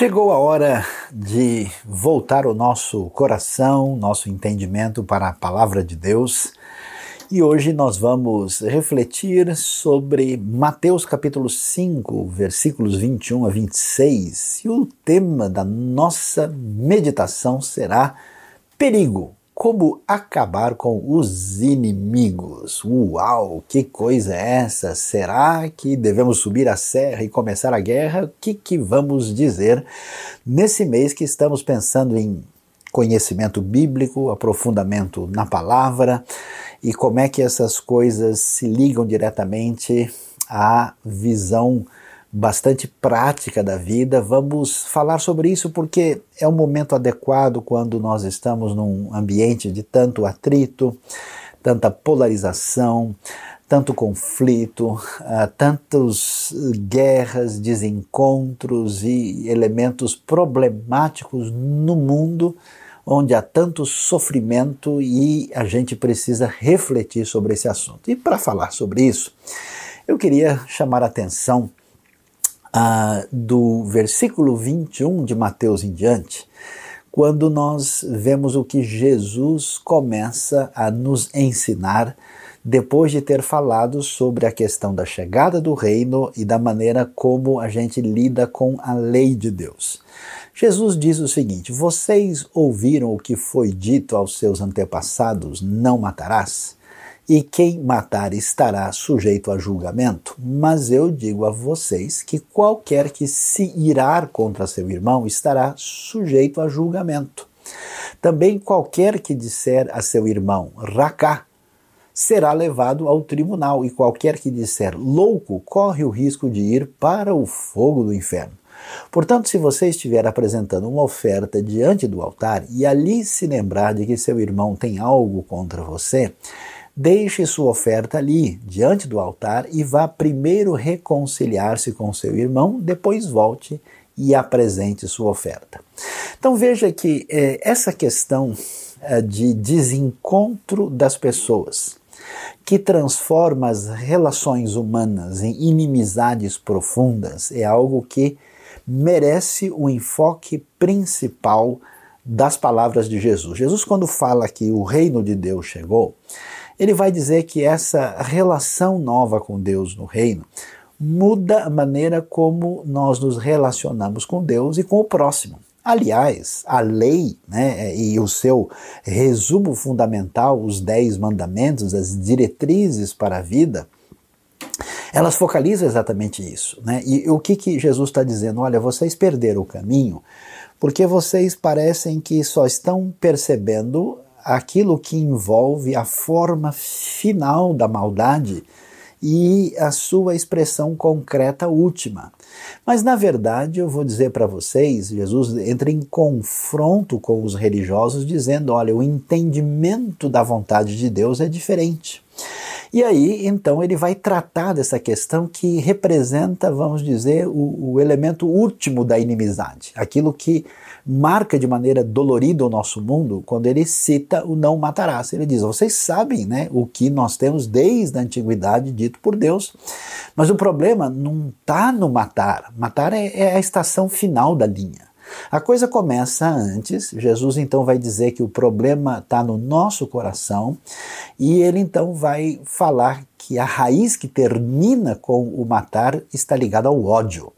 Chegou a hora de voltar o nosso coração, nosso entendimento para a palavra de Deus. E hoje nós vamos refletir sobre Mateus capítulo 5, versículos 21 a 26. E o tema da nossa meditação será perigo, como acabar com os inimigos. Uau, que coisa é essa? Será que devemos subir a serra e começar a guerra? O que, que vamos dizer nesse mês que estamos pensando em conhecimento bíblico, aprofundamento na palavra e como é que essas coisas se ligam diretamente à visão bastante prática da vida. Vamos falar sobre isso porque é um momento adequado quando nós estamos num ambiente de tanto atrito, tanta polarização, tanto conflito, uh, tantos guerras, desencontros e elementos problemáticos no mundo onde há tanto sofrimento e a gente precisa refletir sobre esse assunto. E para falar sobre isso, eu queria chamar a atenção do versículo 21 de Mateus em diante, quando nós vemos o que Jesus começa a nos ensinar depois de ter falado sobre a questão da chegada do reino e da maneira como a gente lida com a lei de Deus. Jesus diz o seguinte: Vocês ouviram o que foi dito aos seus antepassados: Não matarás? E quem matar estará sujeito a julgamento. Mas eu digo a vocês que qualquer que se irar contra seu irmão estará sujeito a julgamento. Também qualquer que disser a seu irmão racá será levado ao tribunal, e qualquer que disser louco corre o risco de ir para o fogo do inferno. Portanto, se você estiver apresentando uma oferta diante do altar e ali se lembrar de que seu irmão tem algo contra você, Deixe sua oferta ali, diante do altar, e vá primeiro reconciliar-se com seu irmão, depois volte e apresente sua oferta. Então veja que eh, essa questão eh, de desencontro das pessoas, que transforma as relações humanas em inimizades profundas, é algo que merece o enfoque principal das palavras de Jesus. Jesus, quando fala que o reino de Deus chegou, ele vai dizer que essa relação nova com Deus no reino muda a maneira como nós nos relacionamos com Deus e com o próximo. Aliás, a lei né, e o seu resumo fundamental, os dez mandamentos, as diretrizes para a vida, elas focalizam exatamente isso. Né? E o que, que Jesus está dizendo? Olha, vocês perderam o caminho porque vocês parecem que só estão percebendo aquilo que envolve a forma final da maldade e a sua expressão concreta última. Mas na verdade, eu vou dizer para vocês, Jesus entra em confronto com os religiosos dizendo: "Olha, o entendimento da vontade de Deus é diferente". E aí, então, ele vai tratar dessa questão que representa, vamos dizer, o, o elemento último da inimizade, aquilo que marca de maneira dolorida o nosso mundo quando ele cita o não matarás. Ele diz: vocês sabem né, o que nós temos desde a antiguidade dito por Deus, mas o problema não está no matar. Matar é, é a estação final da linha. A coisa começa antes, Jesus então vai dizer que o problema está no nosso coração, e ele então vai falar que a raiz que termina com o matar está ligada ao ódio.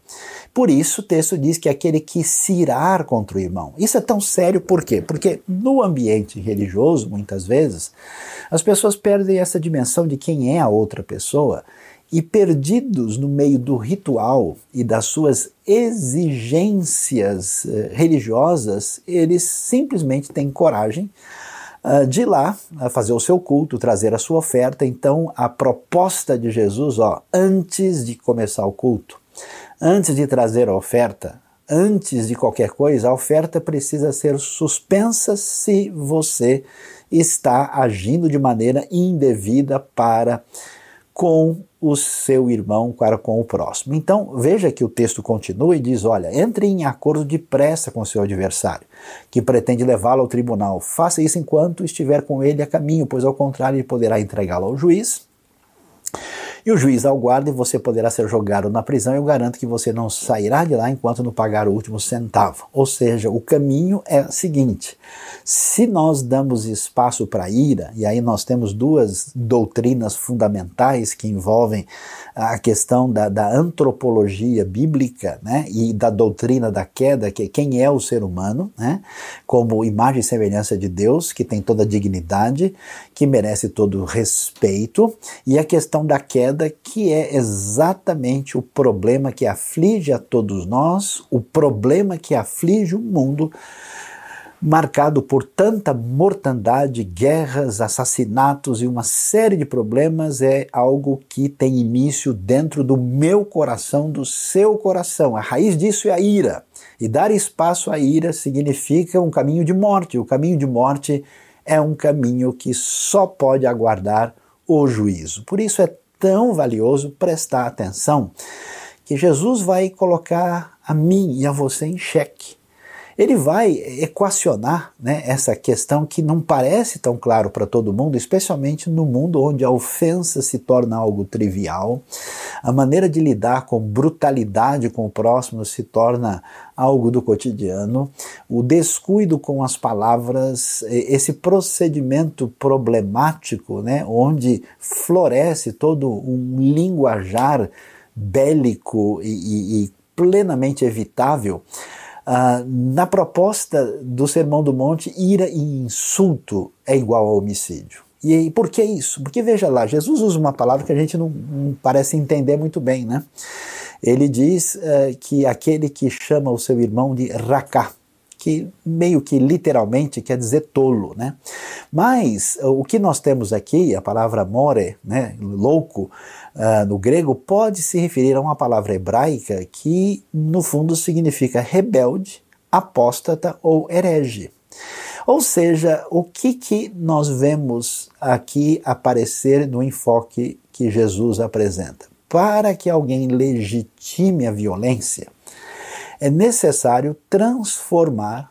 Por isso o texto diz que aquele que se irar contra o irmão. Isso é tão sério por quê? Porque no ambiente religioso, muitas vezes, as pessoas perdem essa dimensão de quem é a outra pessoa e perdidos no meio do ritual e das suas exigências eh, religiosas, eles simplesmente têm coragem uh, de ir lá uh, fazer o seu culto, trazer a sua oferta. Então, a proposta de Jesus, ó, antes de começar o culto, antes de trazer a oferta, antes de qualquer coisa, a oferta precisa ser suspensa se você está agindo de maneira indevida para com o seu irmão para com o próximo. Então, veja que o texto continua e diz: olha, entre em acordo depressa com seu adversário, que pretende levá-lo ao tribunal. Faça isso enquanto estiver com ele a caminho, pois ao contrário, ele poderá entregá-lo ao juiz E o juiz aguarda e você poderá ser jogado na prisão. Eu garanto que você não sairá de lá enquanto não pagar o último centavo. Ou seja, o caminho é o seguinte: se nós damos espaço para ira, e aí nós temos duas doutrinas fundamentais que envolvem a questão da, da antropologia bíblica né, e da doutrina da queda, que é quem é o ser humano, né, como imagem e semelhança de Deus, que tem toda a dignidade, que merece todo o respeito, e a questão da queda, que é exatamente o problema que aflige a todos nós, o problema que aflige o mundo marcado por tanta mortandade, guerras, assassinatos e uma série de problemas, é algo que tem início dentro do meu coração, do seu coração. A raiz disso é a ira. E dar espaço à ira significa um caminho de morte. O caminho de morte é um caminho que só pode aguardar o juízo. Por isso é tão valioso prestar atenção que Jesus vai colocar a mim e a você em xeque ele vai equacionar né, essa questão que não parece tão claro para todo mundo, especialmente no mundo onde a ofensa se torna algo trivial, a maneira de lidar com brutalidade com o próximo se torna algo do cotidiano, o descuido com as palavras, esse procedimento problemático, né, onde floresce todo um linguajar bélico e, e, e plenamente evitável. Uh, na proposta do Sermão do Monte, ira e insulto é igual a homicídio. E, e por que isso? Porque veja lá, Jesus usa uma palavra que a gente não, não parece entender muito bem, né? Ele diz uh, que aquele que chama o seu irmão de racá, que meio que literalmente quer dizer tolo, né? Mas o que nós temos aqui, a palavra more, né, louco, uh, no grego, pode se referir a uma palavra hebraica que no fundo significa rebelde, apóstata ou herege. Ou seja, o que, que nós vemos aqui aparecer no enfoque que Jesus apresenta? Para que alguém legitime a violência, é necessário transformar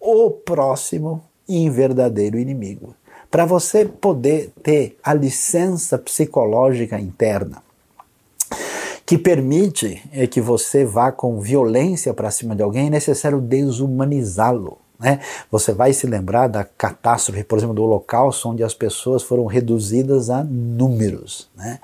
o próximo em verdadeiro inimigo. Para você poder ter a licença psicológica interna que permite é, que você vá com violência para cima de alguém, é necessário desumanizá-lo. Né? Você vai se lembrar da catástrofe, por exemplo, do Holocausto, onde as pessoas foram reduzidas a números. Né?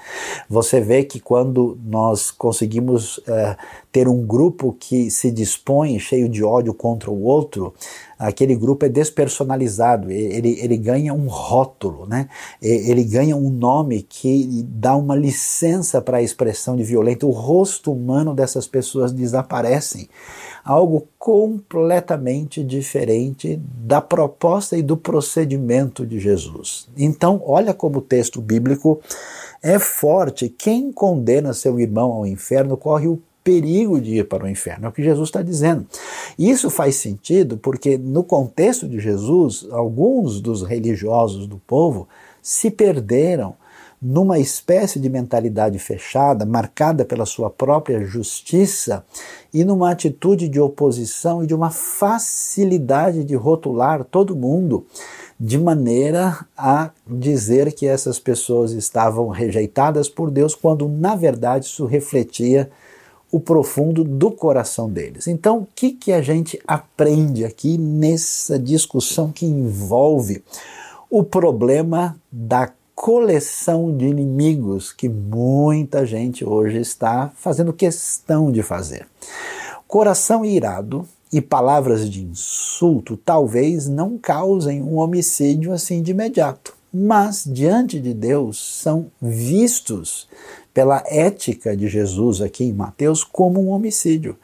Você vê que quando nós conseguimos uh, ter um grupo que se dispõe, cheio de ódio contra o outro, aquele grupo é despersonalizado, ele, ele ganha um rótulo, né? ele ganha um nome que dá uma licença para a expressão de violento. O rosto humano dessas pessoas desaparecem algo completamente diferente da proposta e do procedimento de Jesus. Então, olha como o texto bíblico é forte. Quem condena seu irmão ao inferno corre o perigo de ir para o inferno. É o que Jesus está dizendo. Isso faz sentido porque, no contexto de Jesus, alguns dos religiosos do povo se perderam numa espécie de mentalidade fechada, marcada pela sua própria justiça e numa atitude de oposição e de uma facilidade de rotular todo mundo, de maneira a dizer que essas pessoas estavam rejeitadas por Deus, quando na verdade isso refletia o profundo do coração deles. Então, o que, que a gente aprende aqui nessa discussão que envolve o problema da coleção de inimigos que muita gente hoje está fazendo questão de fazer. Coração irado e palavras de insulto talvez não causem um homicídio assim de imediato, mas diante de Deus são vistos pela ética de Jesus aqui em Mateus como um homicídio.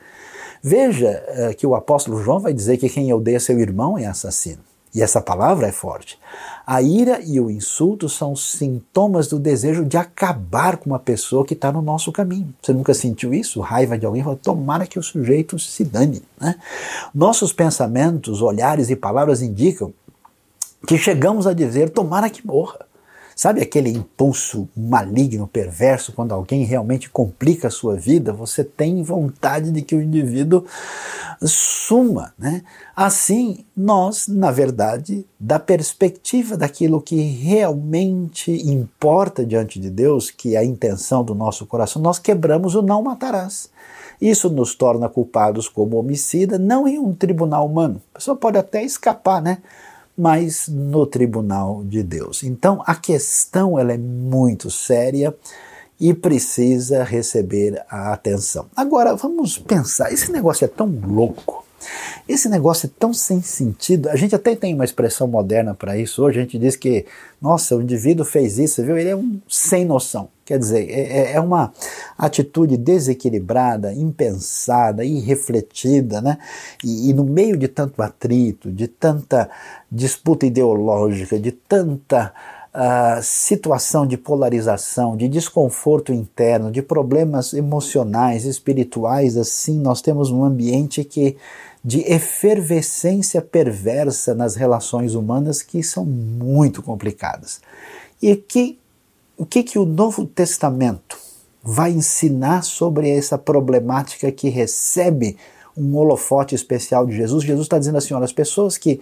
Veja uh, que o apóstolo João vai dizer que quem odeia seu irmão é assassino. E essa palavra é forte. A ira e o insulto são sintomas do desejo de acabar com uma pessoa que está no nosso caminho. Você nunca sentiu isso? Raiva de alguém? Tomara que o sujeito se dane. Né? Nossos pensamentos, olhares e palavras indicam que chegamos a dizer: tomara que morra. Sabe aquele impulso maligno, perverso, quando alguém realmente complica a sua vida, você tem vontade de que o indivíduo suma, né? Assim, nós, na verdade, da perspectiva daquilo que realmente importa diante de Deus, que é a intenção do nosso coração, nós quebramos o não matarás. Isso nos torna culpados como homicida, não em um tribunal humano. A pessoa pode até escapar, né? Mas no tribunal de Deus. Então a questão ela é muito séria e precisa receber a atenção. Agora vamos pensar, esse negócio é tão louco esse negócio é tão sem sentido. A gente até tem uma expressão moderna para isso. Hoje a gente diz que, nossa, o indivíduo fez isso, viu? Ele é um sem noção. Quer dizer, é, é, é uma atitude desequilibrada, impensada, irrefletida, né? E, e no meio de tanto atrito, de tanta disputa ideológica, de tanta Uh, situação de polarização, de desconforto interno, de problemas emocionais, espirituais, assim, nós temos um ambiente que de efervescência perversa nas relações humanas que são muito complicadas. E que, o que, que o Novo Testamento vai ensinar sobre essa problemática que recebe um holofote especial de Jesus? Jesus está dizendo assim: olha, as pessoas que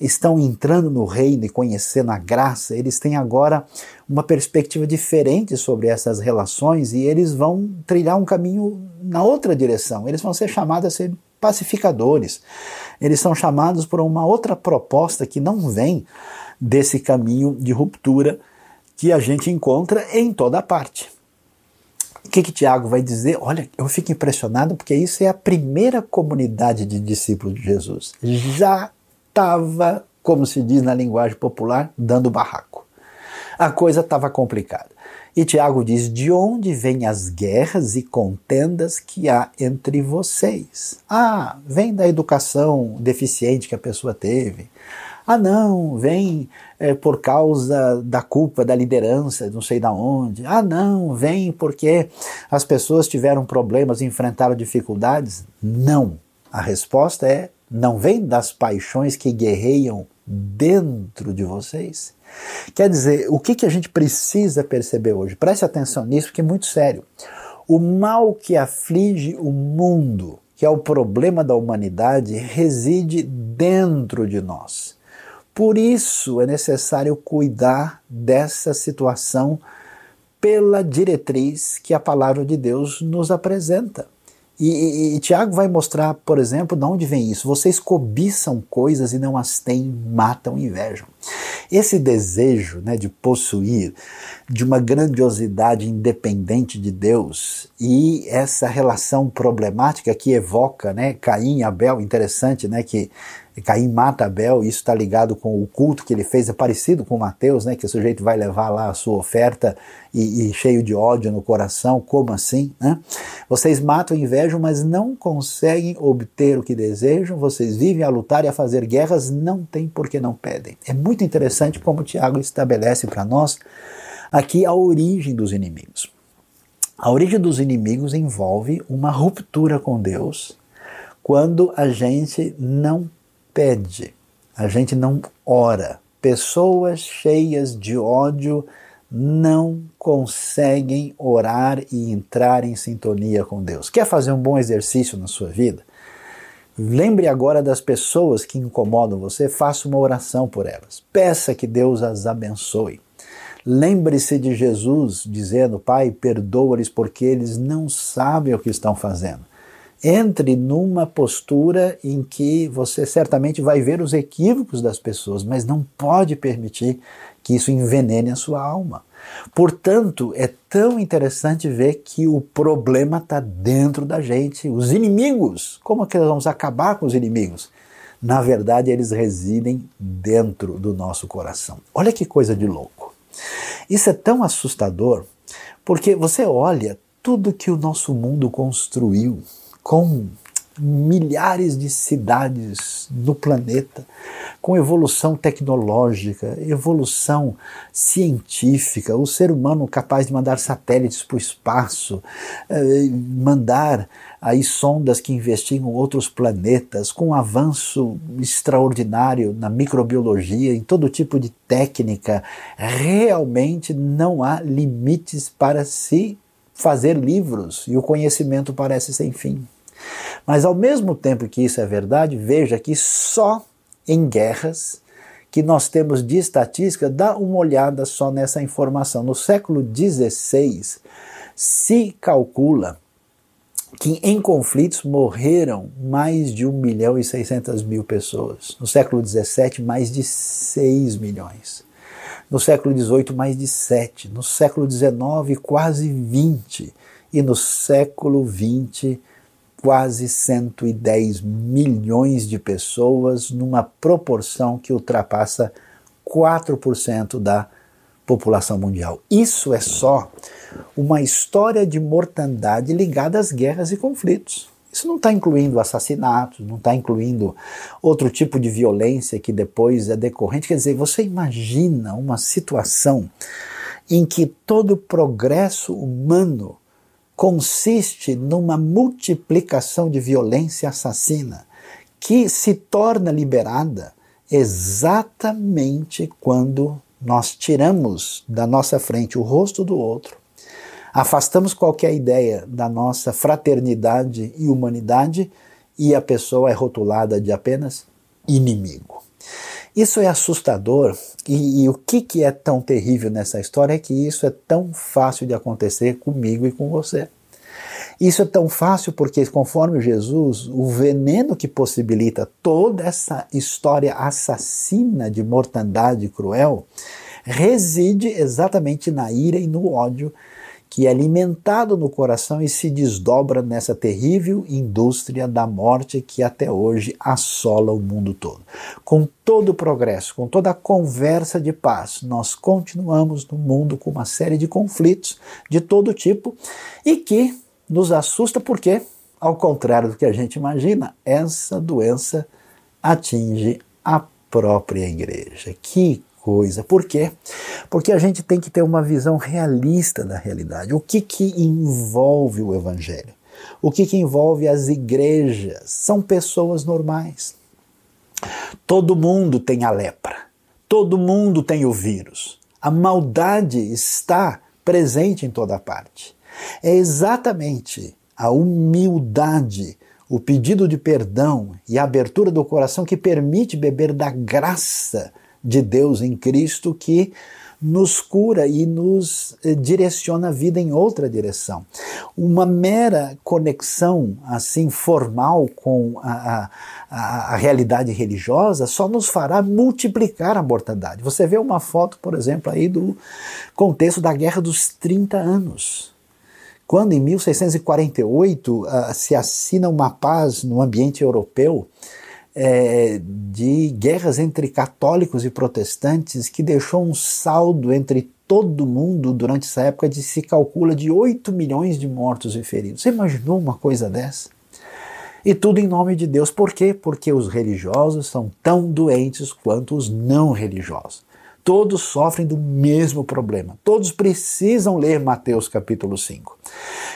estão entrando no reino e conhecendo a graça, eles têm agora uma perspectiva diferente sobre essas relações e eles vão trilhar um caminho na outra direção. Eles vão ser chamados a ser pacificadores. Eles são chamados por uma outra proposta que não vem desse caminho de ruptura que a gente encontra em toda parte. O que, que Tiago vai dizer? Olha, eu fico impressionado porque isso é a primeira comunidade de discípulos de Jesus. Já estava, como se diz na linguagem popular, dando barraco. A coisa estava complicada. E Tiago diz: De onde vêm as guerras e contendas que há entre vocês? Ah, vem da educação deficiente que a pessoa teve. Ah, não, vem é, por causa da culpa da liderança, não sei da onde. Ah, não, vem porque as pessoas tiveram problemas, enfrentaram dificuldades. Não. A resposta é: não vem das paixões que guerreiam dentro de vocês? Quer dizer, o que, que a gente precisa perceber hoje? Preste atenção nisso, porque é muito sério. O mal que aflige o mundo, que é o problema da humanidade, reside dentro de nós. Por isso é necessário cuidar dessa situação pela diretriz que a palavra de Deus nos apresenta. E, e, e, Tiago vai mostrar, por exemplo, de onde vem isso. Vocês cobiçam coisas e não as têm, matam invejam. Esse desejo né, de possuir, de uma grandiosidade independente de Deus e essa relação problemática que evoca né, Caim e Abel, interessante né, que Caim mata Abel, isso está ligado com o culto que ele fez, é parecido com Mateus, né, que o sujeito vai levar lá a sua oferta e, e cheio de ódio no coração, como assim? Né? Vocês matam e invejam, mas não conseguem obter o que desejam, vocês vivem a lutar e a fazer guerras, não tem porque não pedem. É muito interessante como Tiago estabelece para nós aqui a origem dos inimigos. A origem dos inimigos envolve uma ruptura com Deus quando a gente não pede, a gente não ora. Pessoas cheias de ódio não conseguem orar e entrar em sintonia com Deus. Quer fazer um bom exercício na sua vida? Lembre agora das pessoas que incomodam você, faça uma oração por elas. Peça que Deus as abençoe. Lembre-se de Jesus dizendo: Pai, perdoa-lhes porque eles não sabem o que estão fazendo entre numa postura em que você certamente vai ver os equívocos das pessoas, mas não pode permitir que isso envenene a sua alma. Portanto, é tão interessante ver que o problema está dentro da gente. Os inimigos, como é que nós vamos acabar com os inimigos? Na verdade, eles residem dentro do nosso coração. Olha que coisa de louco. Isso é tão assustador, porque você olha tudo que o nosso mundo construiu com milhares de cidades no planeta, com evolução tecnológica, evolução científica, o ser humano capaz de mandar satélites para o espaço, eh, mandar aí sondas que investigam outros planetas, com um avanço extraordinário na microbiologia, em todo tipo de técnica, realmente não há limites para se fazer livros e o conhecimento parece sem fim. Mas ao mesmo tempo que isso é verdade, veja que só em guerras que nós temos de estatística, dá uma olhada só nessa informação. No século XVI, se calcula que em conflitos morreram mais de 1 milhão e 600 mil pessoas. No século XVII, mais de 6 milhões. No século XVIII, mais de 7. No século XIX, quase 20. E no século XX, quase 110 milhões de pessoas, numa proporção que ultrapassa 4% da população mundial. Isso é só uma história de mortandade ligada às guerras e conflitos. Isso não está incluindo assassinatos, não está incluindo outro tipo de violência que depois é decorrente. Quer dizer, você imagina uma situação em que todo o progresso humano consiste numa multiplicação de violência assassina que se torna liberada exatamente quando nós tiramos da nossa frente o rosto do outro, afastamos qualquer ideia da nossa fraternidade e humanidade e a pessoa é rotulada de apenas inimigo. Isso é assustador e, e, o que, que é tão terrível nessa história é que isso é tão fácil de acontecer comigo e com você. Isso é tão fácil porque, conforme Jesus, o veneno que possibilita toda essa história assassina de mortandade cruel reside exatamente na ira e no ódio que é alimentado no coração e se desdobra nessa terrível indústria da morte que até hoje assola o mundo todo. Com todo o progresso, com toda a conversa de paz, nós continuamos no mundo com uma série de conflitos de todo tipo e que nos assusta porque, ao contrário do que a gente imagina, essa doença atinge a própria igreja. Que coisa. Por quê? Porque a gente tem que ter uma visão realista da realidade. O que, que envolve o Evangelho? O que, que envolve as igrejas? São pessoas normais. Todo mundo tem a lepra. Todo mundo tem o vírus. A maldade está presente em toda parte. É exatamente a humildade, o pedido de perdão e a abertura do coração que permite beber da graça de Deus em Cristo que nos cura e nos eh, direciona a vida em outra direção. Uma mera conexão assim formal com a, a, a, realidade religiosa só nos fará multiplicar a mortandade. Você vê uma foto, por exemplo, aí do contexto da Guerra dos 30 anos. Quando em 1648 uh, ah, se assina uma paz no ambiente europeu, é, de guerras entre católicos e protestantes que deixou um saldo entre todo mundo durante essa época de se calcula de 8 milhões de mortos e feridos. Você imaginou uma coisa dessa? E tudo em nome de Deus. Por quê? Porque os religiosos são tão doentes quanto os não religiosos. Todos sofrem do mesmo problema. Todos precisam ler Mateus capítulo 5.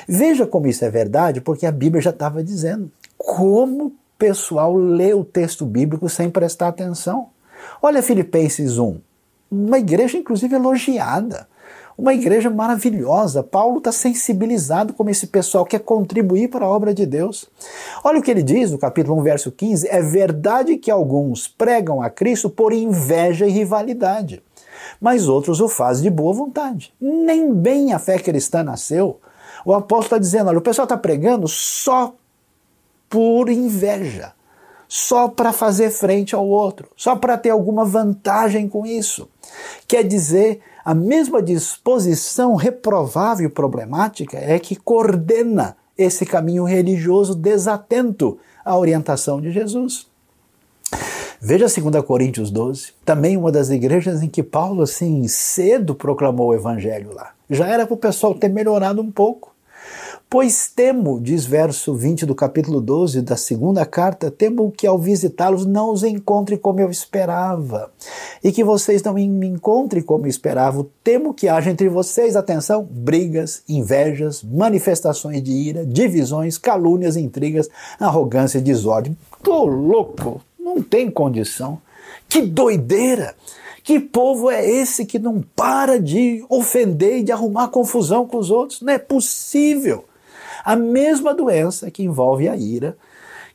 Veja como isso é verdade, porque a Bíblia já estava dizendo. Como pessoal lê o texto bíblico sem prestar atenção. Olha Filipenses 1, uma igreja inclusive elogiada, uma igreja maravilhosa. Paulo está sensibilizado como esse pessoal quer contribuir para a obra de Deus. Olha o que ele diz no capítulo 1, verso 15: é verdade que alguns pregam a Cristo por inveja e rivalidade, mas outros o fazem de boa vontade. Nem bem a fé cristã nasceu. O apóstolo está dizendo: olha, o pessoal está pregando só por inveja, só para fazer frente ao outro, só para ter alguma vantagem com isso. Quer dizer, a mesma disposição reprovável e problemática é que coordena esse caminho religioso desatento à orientação de Jesus. Veja 2 Coríntios 12, também uma das igrejas em que Paulo, assim, cedo proclamou o evangelho lá. Já era para o pessoal ter melhorado um pouco. Pois temo, diz verso 20 do capítulo 12 da segunda carta, temo que ao visitá-los não os encontre como eu esperava, e que vocês não me encontrem como esperavam. Temo que haja entre vocês, atenção, brigas, invejas, manifestações de ira, divisões, calúnias, intrigas, arrogância e desordem. Tô louco, não tem condição. Que doideira! Que povo é esse que não para de ofender e de arrumar confusão com os outros? Não é possível. A mesma doença que envolve a ira,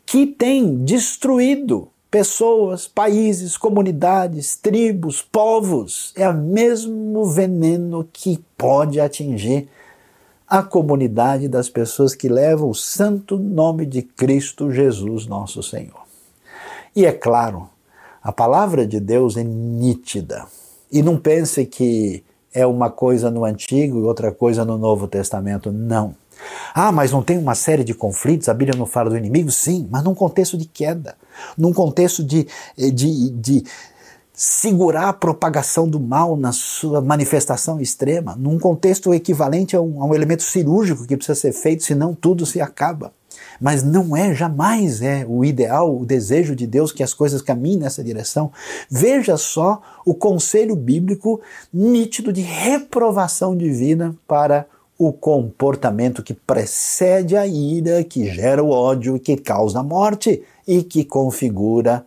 que tem destruído pessoas, países, comunidades, tribos, povos, é o mesmo veneno que pode atingir a comunidade das pessoas que levam o santo nome de Cristo Jesus, nosso Senhor. E é claro, a palavra de Deus é nítida. E não pense que é uma coisa no Antigo e outra coisa no Novo Testamento. Não. Ah, mas não tem uma série de conflitos? A Bíblia não fala do inimigo? Sim, mas num contexto de queda, num contexto de, eh, de, de segurar a propagação do mal na sua manifestação extrema, num contexto equivalente a um, a um elemento cirúrgico que precisa ser feito, senão tudo se acaba. Mas não é, jamais é o ideal, o desejo de Deus que as coisas caminhem nessa direção. Veja só o conselho bíblico nítido de reprovação divina para o comportamento que precede a ira, que gera o ódio, que causa a morte e que configura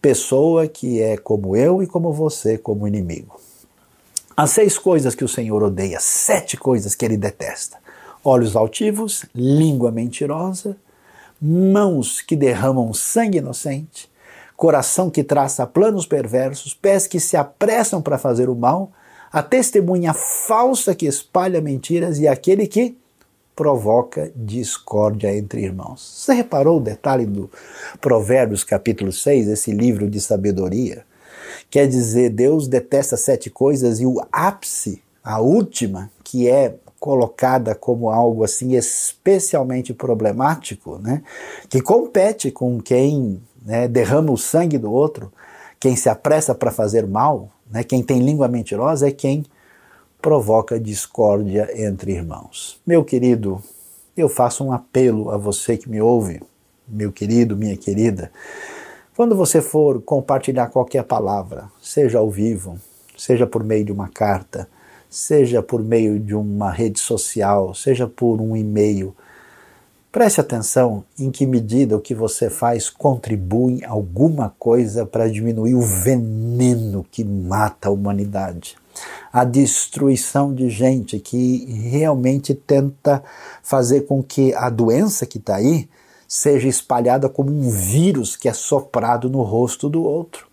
pessoa que é como eu e como você, como inimigo. As seis coisas que o Senhor odeia, sete coisas que ele detesta: olhos altivos, língua mentirosa, mãos que derramam sangue inocente, coração que traça planos perversos, pés que se apressam para fazer o mal a testemunha falsa que espalha mentiras e aquele que provoca discórdia entre irmãos. Você reparou o detalhe do Provérbios capítulo 6, esse livro de sabedoria? Quer dizer, Deus detesta sete coisas e o ápice, a última, que é colocada como algo assim especialmente problemático, né? que compete com quem né, derrama o sangue do outro, quem se apressa para fazer mal, né? Quem tem língua mentirosa é quem provoca discórdia entre irmãos. Meu querido, eu faço um apelo a você que me ouve, meu querido, minha querida. Quando você for compartilhar qualquer palavra, seja ao vivo, seja por meio de uma carta, seja por meio de uma rede social, seja por um e-mail, Preste atenção em que medida o que você faz contribui alguma coisa para diminuir o veneno que mata a humanidade. A destruição de gente que realmente tenta fazer com que a doença que está aí seja espalhada como um vírus que é soprado no rosto do outro.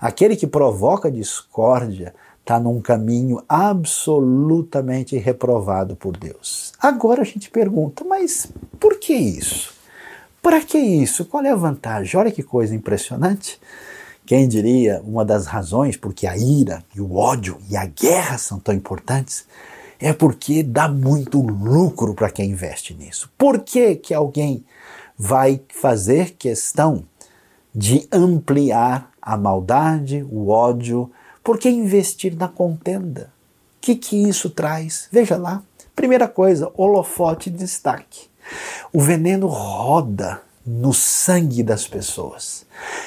Aquele que provoca discórdia, está num caminho absolutamente reprovado por Deus. Agora a gente pergunta, mas por que isso? Para que isso? Qual é a vantagem? Olha que coisa impressionante. Quem diria uma das razões porque a ira e o ódio e a guerra são tão importantes é porque dá muito lucro para quem investe nisso. Por que, que alguém vai fazer questão de ampliar a maldade, o ódio, por que investir na contenda? O que, que isso traz? Veja lá. Primeira coisa, holofote de destaque. O veneno roda no sangue das pessoas.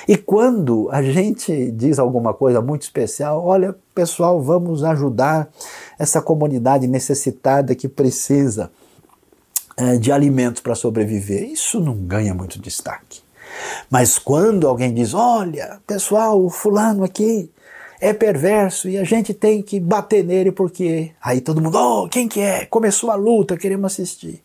E quando a gente diz alguma coisa muito especial, olha, pessoal, vamos ajudar essa comunidade necessitada que precisa é, de alimentos para sobreviver, isso não ganha muito destaque. Mas quando alguém diz, olha, pessoal, o fulano aqui é perverso e a gente tem que bater nele porque aí todo mundo, oh, quem que é? Começou a luta, queremos assistir.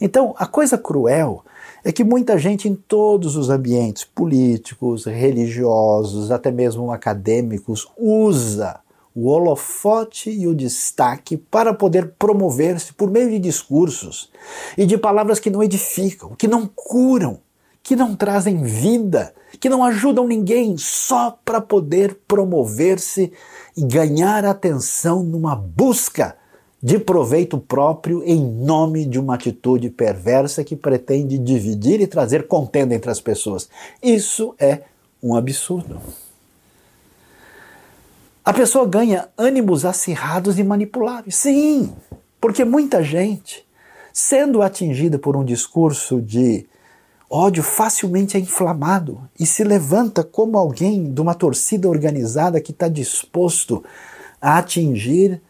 Então, a coisa cruel é que muita gente em todos os ambientes políticos, religiosos, até mesmo acadêmicos, usa o holofote e o destaque para poder promover-se por meio de discursos e de palavras que não edificam, que não curam, que não trazem vida, que não ajudam ninguém só para poder promover-se e ganhar atenção numa busca de proveito próprio em nome de uma atitude perversa que pretende dividir e trazer contenda entre as pessoas. Isso é um absurdo. A pessoa ganha ânimos acirrados e manipuláveis. Sim, porque muita gente sendo atingida por um discurso de ódio, facilmente é inflamado e se levanta como alguém de uma torcida organizada que está disposto a atingir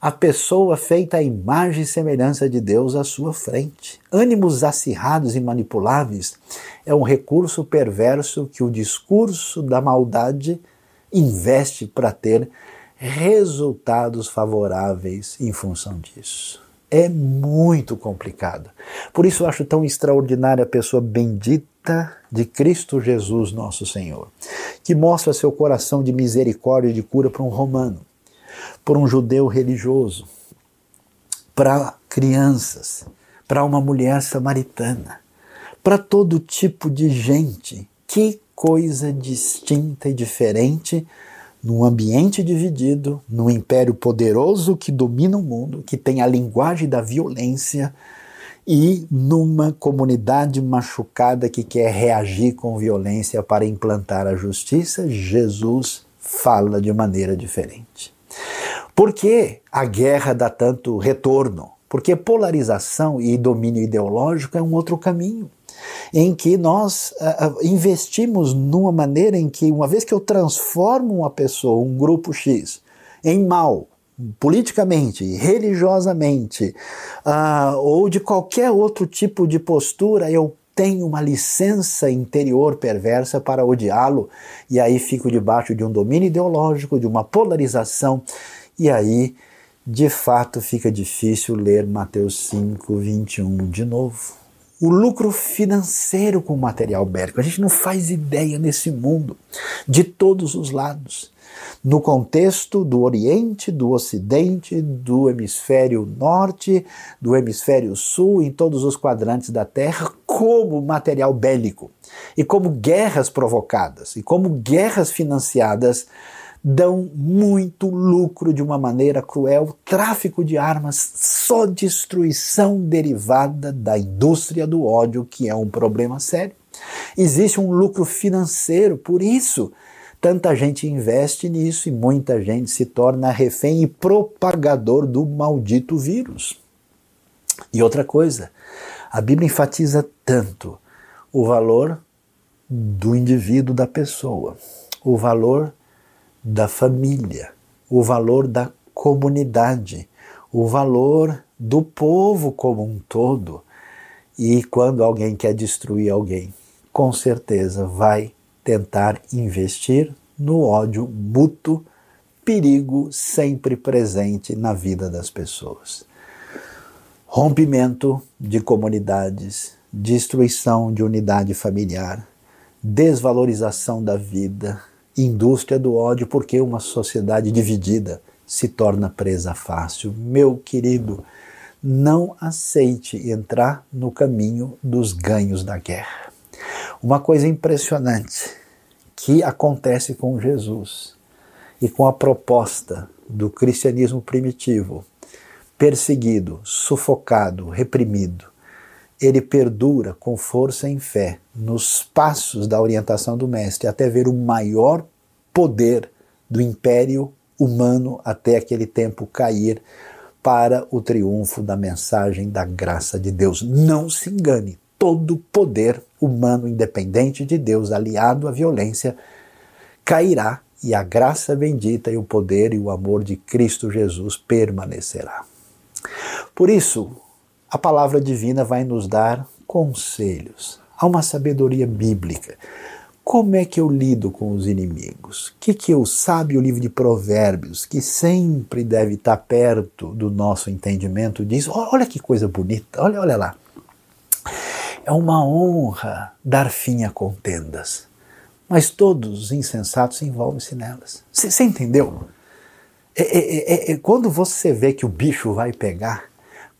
a pessoa feita à imagem e semelhança de Deus à sua frente. Ânimos acirrados e manipuláveis é um recurso perverso que o discurso da maldade investe para ter resultados favoráveis em função disso. É muito complicado. Por isso eu acho tão extraordinária a pessoa bendita de Cristo Jesus, nosso Senhor, que mostra seu coração de misericórdia e de cura para um romano por um judeu religioso, para crianças, para uma mulher samaritana, para todo tipo de gente. Que coisa distinta e diferente num ambiente dividido, num império poderoso que domina o mundo, que tem a linguagem da violência e numa comunidade machucada que quer reagir com violência para implantar a justiça, Jesus fala de maneira diferente. Por que a guerra dá tanto retorno? Porque polarização e domínio ideológico é um outro caminho, em que nós uh, investimos numa maneira em que, uma vez que eu transformo uma pessoa, um grupo X, em mal, politicamente, religiosamente, uh, ou de qualquer outro tipo de postura, eu tenho uma licença interior perversa para odiá-lo, e aí fico debaixo de um domínio ideológico, de uma polarização e aí, de fato, fica difícil ler Mateus 5, 21 de novo. O lucro financeiro com o material bélico. A gente não faz ideia nesse mundo, de todos os lados. No contexto do Oriente, do Ocidente, do Hemisfério Norte, do Hemisfério Sul, em todos os quadrantes da Terra, como material bélico. E como guerras provocadas, e como guerras financiadas dão muito lucro de uma maneira cruel, tráfico de armas, só destruição derivada da indústria do ódio, que é um problema sério. Existe um lucro financeiro, por isso tanta gente investe nisso e muita gente se torna refém e propagador do maldito vírus. E outra coisa, a Bíblia enfatiza tanto o valor do indivíduo, da pessoa, o valor da família, o valor da comunidade, o valor do povo como um todo. E quando alguém quer destruir alguém, com certeza vai tentar investir no ódio mútuo, perigo sempre presente na vida das pessoas. Rompimento de comunidades, destruição de unidade familiar, desvalorização da vida, indústria do ódio, porque uma sociedade dividida se torna presa fácil. Meu querido, não aceite entrar no caminho dos ganhos da guerra. Uma coisa impressionante que acontece com Jesus e com a proposta do cristianismo primitivo, perseguido, sufocado, reprimido, ele perdura com força em fé nos passos da orientação do Mestre até ver o maior poder do império humano até aquele tempo cair para o triunfo da mensagem da graça de Deus. Não se engane, todo poder humano independente de Deus, aliado à violência, cairá e a graça bendita e o poder e o amor de Cristo Jesus permanecerá. Por isso, a palavra divina vai nos dar conselhos. Há uma sabedoria bíblica. Como é que eu lido com os inimigos? O que, que eu sabe o livro de Provérbios, que sempre deve estar perto do nosso entendimento, diz: olha que coisa bonita, olha, olha lá. É uma honra dar fim a contendas, mas todos os insensatos envolvem-se nelas. Você entendeu? É, é, é, é, quando você vê que o bicho vai pegar,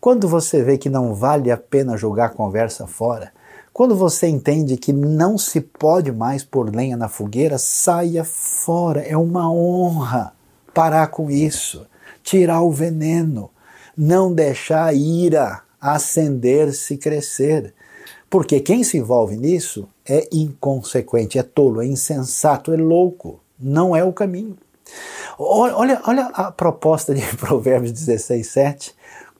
quando você vê que não vale a pena jogar a conversa fora, quando você entende que não se pode mais pôr lenha na fogueira, saia fora. É uma honra parar com isso, tirar o veneno, não deixar a ira acender-se e crescer. Porque quem se envolve nisso é inconsequente, é tolo, é insensato, é louco. Não é o caminho. Olha, olha a proposta de Provérbios 16, 7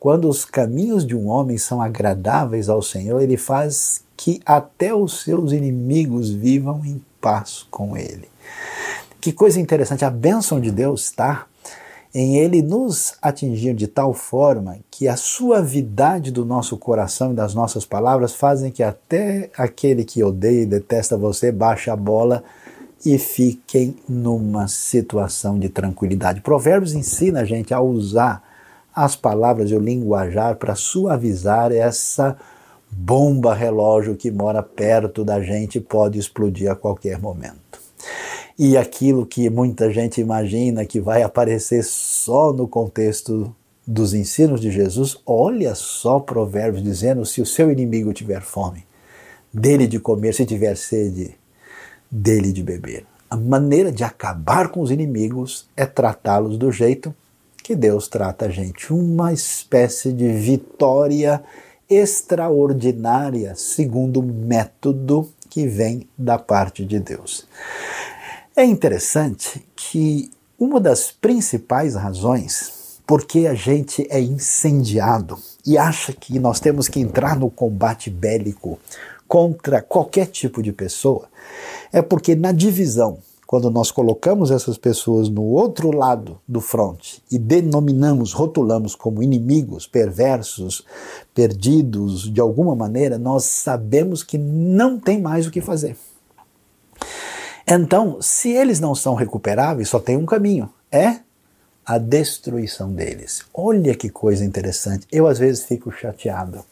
quando os caminhos de um homem são agradáveis ao Senhor, ele faz que até os seus inimigos vivam em paz com ele. Que coisa interessante, a bênção de Deus está em ele nos atingir de tal forma que a suavidade do nosso coração e das nossas palavras fazem que até aquele que odeia e detesta você baixe a bola e fiquem numa situação de tranquilidade. Provérbios ensina a gente a usar as palavras e o linguajar para suavizar essa bomba relógio que mora perto da gente pode explodir a qualquer momento. E aquilo que muita gente imagina que vai aparecer só no contexto dos ensinos de Jesus, olha só Provérbios dizendo: se o seu inimigo tiver fome, dele de comer, se tiver sede, dele de beber. A maneira de acabar com os inimigos é tratá-los do jeito que Deus trata a gente, uma espécie de vitória extraordinária, segundo o método que vem da parte de Deus. É interessante que uma das principais razões porque a gente é incendiado e acha que nós temos que entrar no combate bélico contra qualquer tipo de pessoa é porque na divisão quando nós colocamos essas pessoas no outro lado do fronte e denominamos, rotulamos como inimigos, perversos, perdidos de alguma maneira, nós sabemos que não tem mais o que fazer. Então, se eles não são recuperáveis, só tem um caminho: é a destruição deles. Olha que coisa interessante. Eu às vezes fico chateado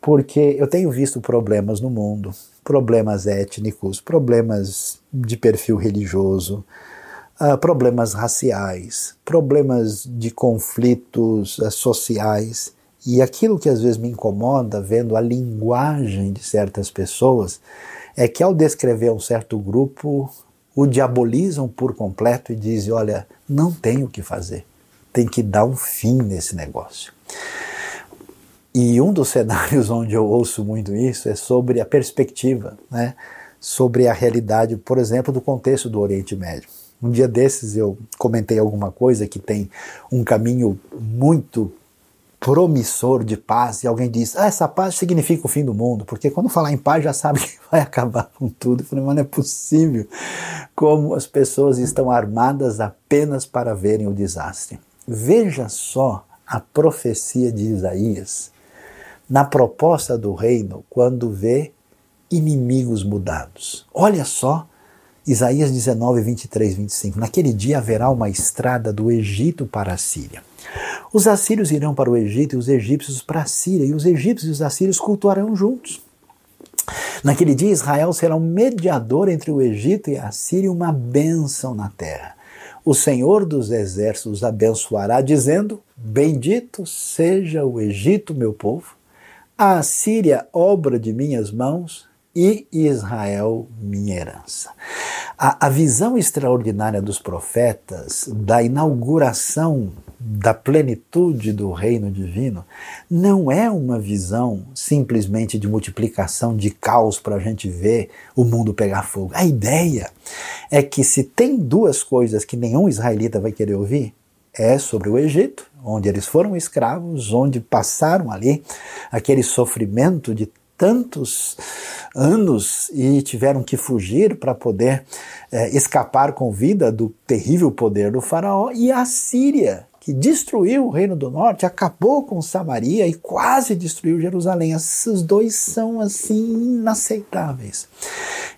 porque eu tenho visto problemas no mundo, problemas étnicos, problemas de perfil religioso, uh, problemas raciais, problemas de conflitos uh, sociais. E aquilo que às vezes me incomoda vendo a linguagem de certas pessoas é que ao descrever um certo grupo, o diabolizam por completo e dizem: olha, não tem o que fazer, tem que dar um fim nesse negócio. E um dos cenários onde eu ouço muito isso é sobre a perspectiva, né? sobre a realidade, por exemplo, do contexto do Oriente Médio. Um dia desses eu comentei alguma coisa que tem um caminho muito promissor de paz e alguém diz, ah, essa paz significa o fim do mundo, porque quando falar em paz já sabe que vai acabar com tudo. Eu falei, mas não é possível como as pessoas estão armadas apenas para verem o desastre. Veja só a profecia de Isaías na proposta do reino quando vê inimigos mudados. Olha só, Isaías 19, 23, 25. Naquele dia haverá uma estrada do Egito para a Síria. Os assírios irão para o Egito e os egípcios para a Síria, e os egípcios e os assírios cultuarão juntos. Naquele dia, Israel será um mediador entre o Egito e a Síria, uma bênção na terra. O Senhor dos exércitos abençoará, dizendo: Bendito seja o Egito, meu povo, a Síria, obra de minhas mãos, e Israel, minha herança. A, a, visão extraordinária dos profetas, da inauguração da plenitude do reino divino, não é uma visão simplesmente de multiplicação de caos para a gente ver o mundo pegar fogo. A ideia é que se tem duas coisas que nenhum israelita vai querer ouvir, é sobre o Egito, onde eles foram escravos, onde passaram ali aquele sofrimento de tantos anos e tiveram que fugir para poder é, escapar com vida do terrível poder do Faraó, e a Síria, que destruiu o Reino do Norte, acabou com Samaria e quase destruiu Jerusalém. Esses dois são assim inaceitáveis.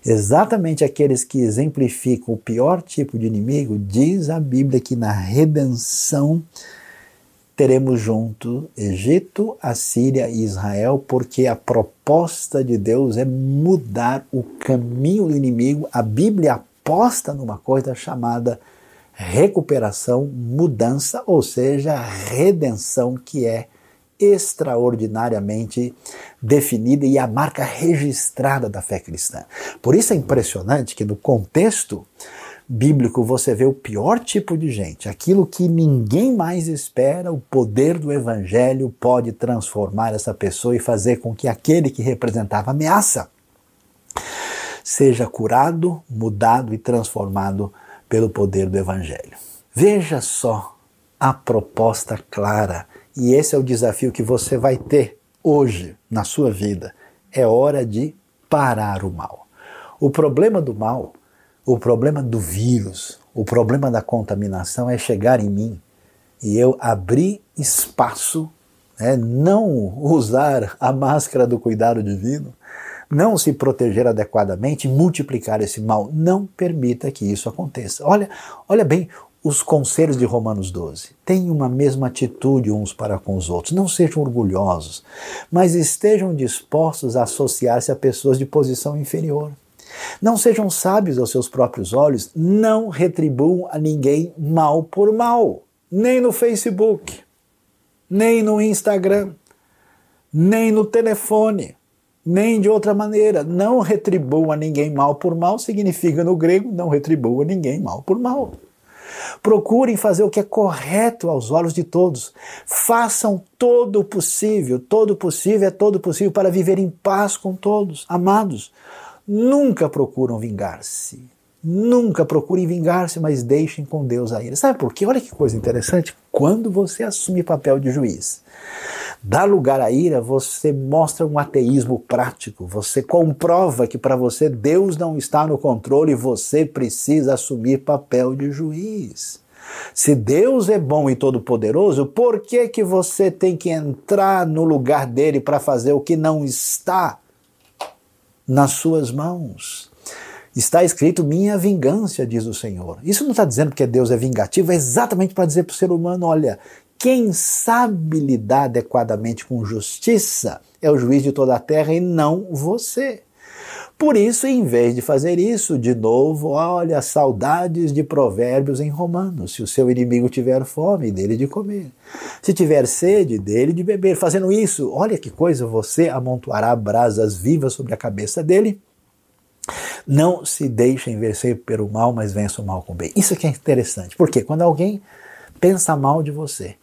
Exatamente aqueles que exemplificam o pior tipo de inimigo, diz a Bíblia que na redenção teremos junto Egito, Assíria e Israel, porque a proposta de Deus é mudar o caminho do inimigo. A Bíblia aposta numa coisa chamada recuperação, mudança, ou seja, redenção, que é extraordinariamente definida e a marca registrada da fé cristã. Por isso é impressionante que no contexto bíblico você vê o pior tipo de gente, aquilo que ninguém mais espera, o poder do evangelho pode transformar essa pessoa e fazer com que aquele que representava ameaça seja curado, mudado e transformado pelo poder do evangelho. Veja só a proposta clara e esse é o desafio que você vai ter hoje na sua vida. É hora de parar o mal. O problema do mal, o problema do vírus, o problema da contaminação é chegar em mim e eu abrir espaço, né, não usar a máscara do cuidado divino, não se proteger adequadamente, multiplicar esse mal. Não permita que isso aconteça. Olha, olha bem os conselhos de Romanos 12. Tenham uma mesma atitude uns para com os outros. Não sejam orgulhosos, mas estejam dispostos a associar-se a pessoas de posição inferior. Não sejam sábios aos seus próprios olhos, não retribuam a ninguém mal por mal, nem no Facebook, nem no Instagram, nem no telefone, nem de outra maneira. Não retribuam a ninguém mal por mal significa no grego não retribua ninguém mal por mal. Procurem fazer o que é correto aos olhos de todos. Façam todo o possível, todo o possível é todo possível para viver em paz com todos. Amados, nunca procuram vingar-se. Nunca procurem vingar-se, mas deixem com Deus a ira. Sabe por quê? Olha que coisa interessante. Quando você assume papel de juiz, dá lugar à ira, você mostra um ateísmo prático. Você comprova que para você Deus não está no controle e você precisa assumir papel de juiz. Se Deus é bom e todo-poderoso, por que, que você tem que entrar no lugar dele para fazer o que não está nas suas mãos. Está escrito minha vingança, diz o Senhor. Isso não está dizendo que Deus é vingativo, é exatamente para dizer para o ser humano: olha, quem sabe lidar adequadamente com justiça é o juiz de toda a terra e não você. Por isso, em vez de fazer isso, de novo, olha, saudades de provérbios em Romanos. Se o seu inimigo tiver fome, dele de comer. Se tiver sede, dele de beber. Fazendo isso, olha que coisa, você amontoará brasas vivas sobre a cabeça dele. Não se deixem vencer pelo mal, mas vença o mal com o bem. Isso aqui é interessante, porque quando alguém pensa mal de você,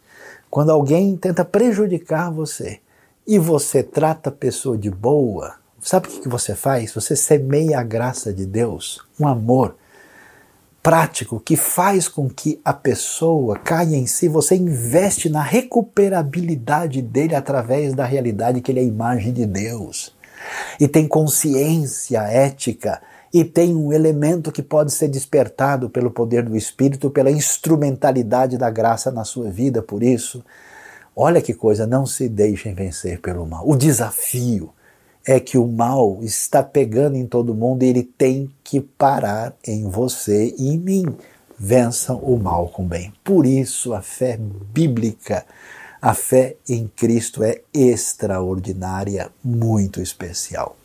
quando alguém tenta prejudicar você e você trata a pessoa de boa, Sabe o que você faz? Você semeia a graça de Deus, um amor prático que faz com que a pessoa caia em si. Você investe na recuperabilidade dele através da realidade que ele é a imagem de Deus. E tem consciência ética e tem um elemento que pode ser despertado pelo poder do Espírito, pela instrumentalidade da graça na sua vida. Por isso, olha que coisa, não se deixem vencer pelo mal. O desafio é que o mal está pegando em todo mundo e ele tem que parar em você e em mim. Vençam o mal com o bem. Por isso, a fé bíblica, a fé em Cristo é extraordinária, muito especial.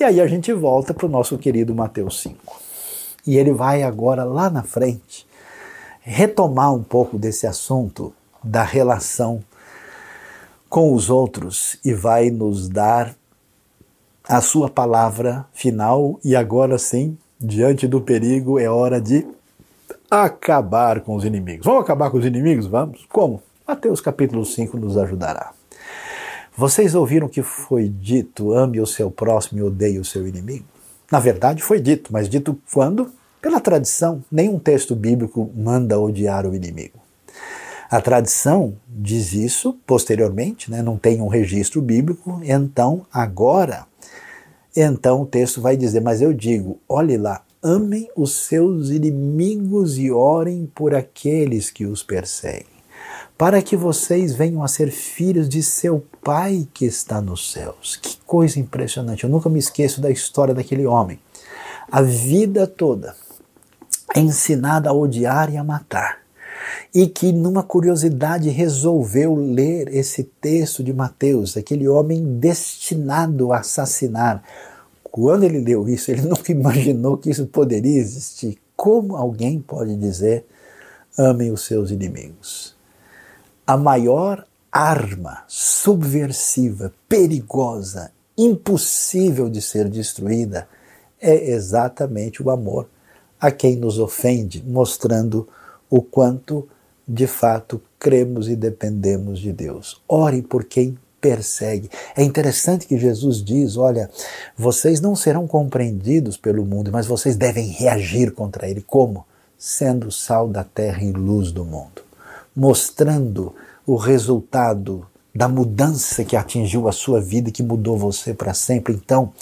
E aí a gente volta para o nosso querido Mateus 5. E ele vai agora lá na frente retomar um pouco desse assunto da relação com os outros e vai nos dar a sua palavra final e agora sim, diante do perigo, é hora de acabar com os inimigos. Vamos acabar com os inimigos? Vamos? Como? Mateus capítulo 5 nos ajudará. Vocês ouviram que foi dito: ame o seu próximo e odeie o seu inimigo? Na verdade, foi dito, mas dito quando? Pela tradição. Nenhum texto bíblico manda odiar o inimigo. A tradição diz isso posteriormente, né? não tem um registro bíblico, então agora então o texto vai dizer: Mas eu digo, olhe lá, amem os seus inimigos e orem por aqueles que os perseguem, para que vocês venham a ser filhos de seu Pai que está nos céus. Que coisa impressionante! Eu nunca me esqueço da história daquele homem. A vida toda é ensinada a odiar e a matar e que, numa curiosidade, resolveu ler esse texto de Mateus, aquele homem destinado a assassinar. Quando ele leu isso, ele nunca imaginou que isso poderia existir. Como alguém pode dizer amem os seus inimigos? A maior arma subversiva, perigosa, impossível de ser destruída é exatamente o amor a quem nos ofende, mostrando o quanto de fato cremos e dependemos de Deus. Ore por quem persegue. É interessante que Jesus diz: olha, vocês não serão compreendidos pelo mundo, mas vocês devem reagir contra ele. Como? Sendo sal da terra e luz do mundo, mostrando o resultado da mudança que atingiu a sua vida que mudou você para sempre. Então,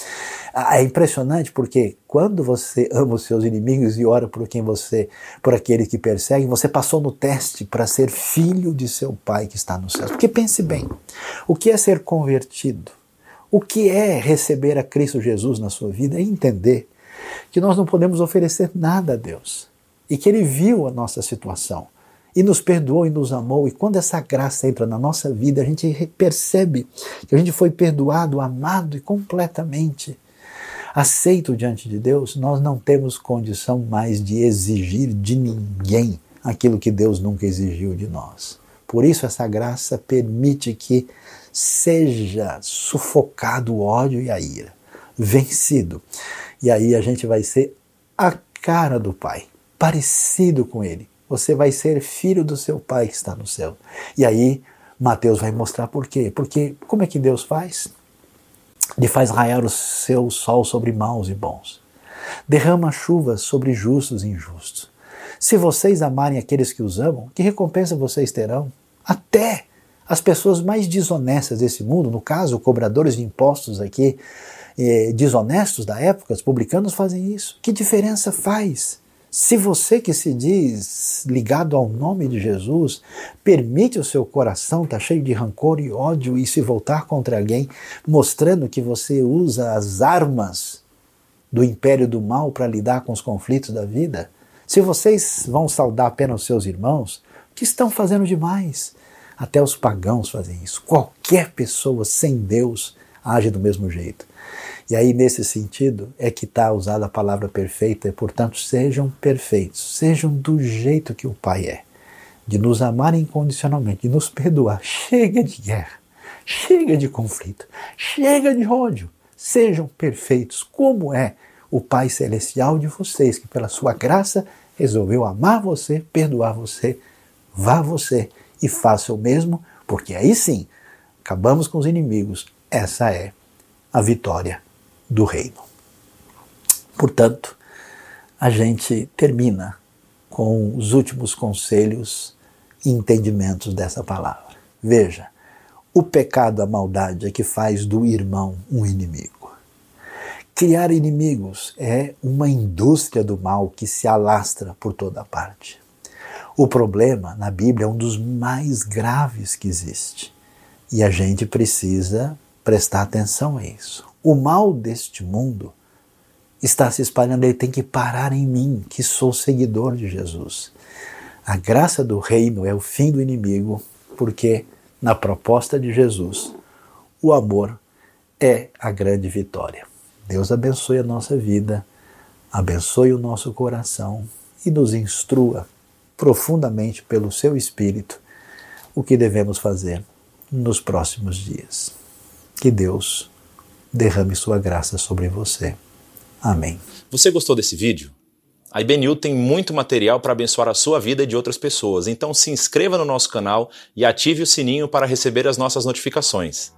é impressionante porque quando você ama os seus inimigos e ora por quem você, por aqueles que perseguem, você passou no teste para ser filho de seu Pai que está no céu. Porque pense bem, o que é ser convertido? O que é receber a Cristo Jesus na sua vida? É entender que nós não podemos oferecer nada a Deus e que Ele viu a nossa situação e nos perdoou e nos amou. E quando essa graça entra na nossa vida, a gente percebe que a gente foi perdoado, amado e completamente aceito diante de Deus. Nós não temos condição mais de exigir de ninguém aquilo que Deus nunca exigiu de nós. Por isso, essa graça permite que seja sufocado o ódio e a ira, vencido. E aí a gente vai ser a cara do Pai, parecido com Ele você vai ser filho do seu Pai que está no céu. E aí, Mateus vai mostrar por quê. Porque como é que Deus faz? Ele faz raiar o seu sol sobre maus e bons. Derrama chuva sobre justos e injustos. Se vocês amarem aqueles que os amam, que recompensa vocês terão? Até as pessoas mais desonestas desse mundo, no caso, cobradores de impostos aqui, eh, desonestos da época, os publicanos fazem isso. Que diferença faz? Se você que se diz ligado ao nome de Jesus, permite o seu coração estar tá cheio de rancor e ódio e se voltar contra alguém, mostrando que você usa as armas do império do mal para lidar com os conflitos da vida, se vocês vão saudar apenas os seus irmãos, o que estão fazendo demais? Até os pagãos fazem isso. Qualquer pessoa sem Deus age do mesmo jeito. E aí, nesse sentido, é que está usada a palavra perfeita, e portanto, sejam perfeitos, sejam do jeito que o Pai é, de nos amar incondicionalmente, de nos perdoar. Chega de guerra, chega de conflito, chega de ódio. Sejam perfeitos, como é o Pai Celestial de vocês, que pela sua graça resolveu amar você, perdoar você. Vá você e faça o mesmo, porque aí sim acabamos com os inimigos. Essa é a vitória do reino. Portanto, a gente termina com os últimos conselhos e entendimentos dessa palavra. Veja, o pecado, a maldade é que faz do irmão um inimigo. Criar inimigos é uma indústria do mal que se alastra por toda parte. O problema na Bíblia é um dos mais graves que existe. E a gente precisa prestar atenção a isso. O mal deste mundo está se espalhando, ele tem que parar em mim, que sou seguidor de Jesus. A graça do reino é o fim do inimigo, porque na proposta de Jesus, o amor é a grande vitória. Deus abençoe a nossa vida, abençoe o nosso coração e nos instrua profundamente pelo seu Espírito o que devemos fazer nos próximos dias. Que Deus derrame sua graça sobre você. Amém. Você gostou desse vídeo? A IBNU tem muito material para abençoar a sua vida e de outras pessoas, então se inscreva no nosso canal e ative o sininho para receber as nossas notificações.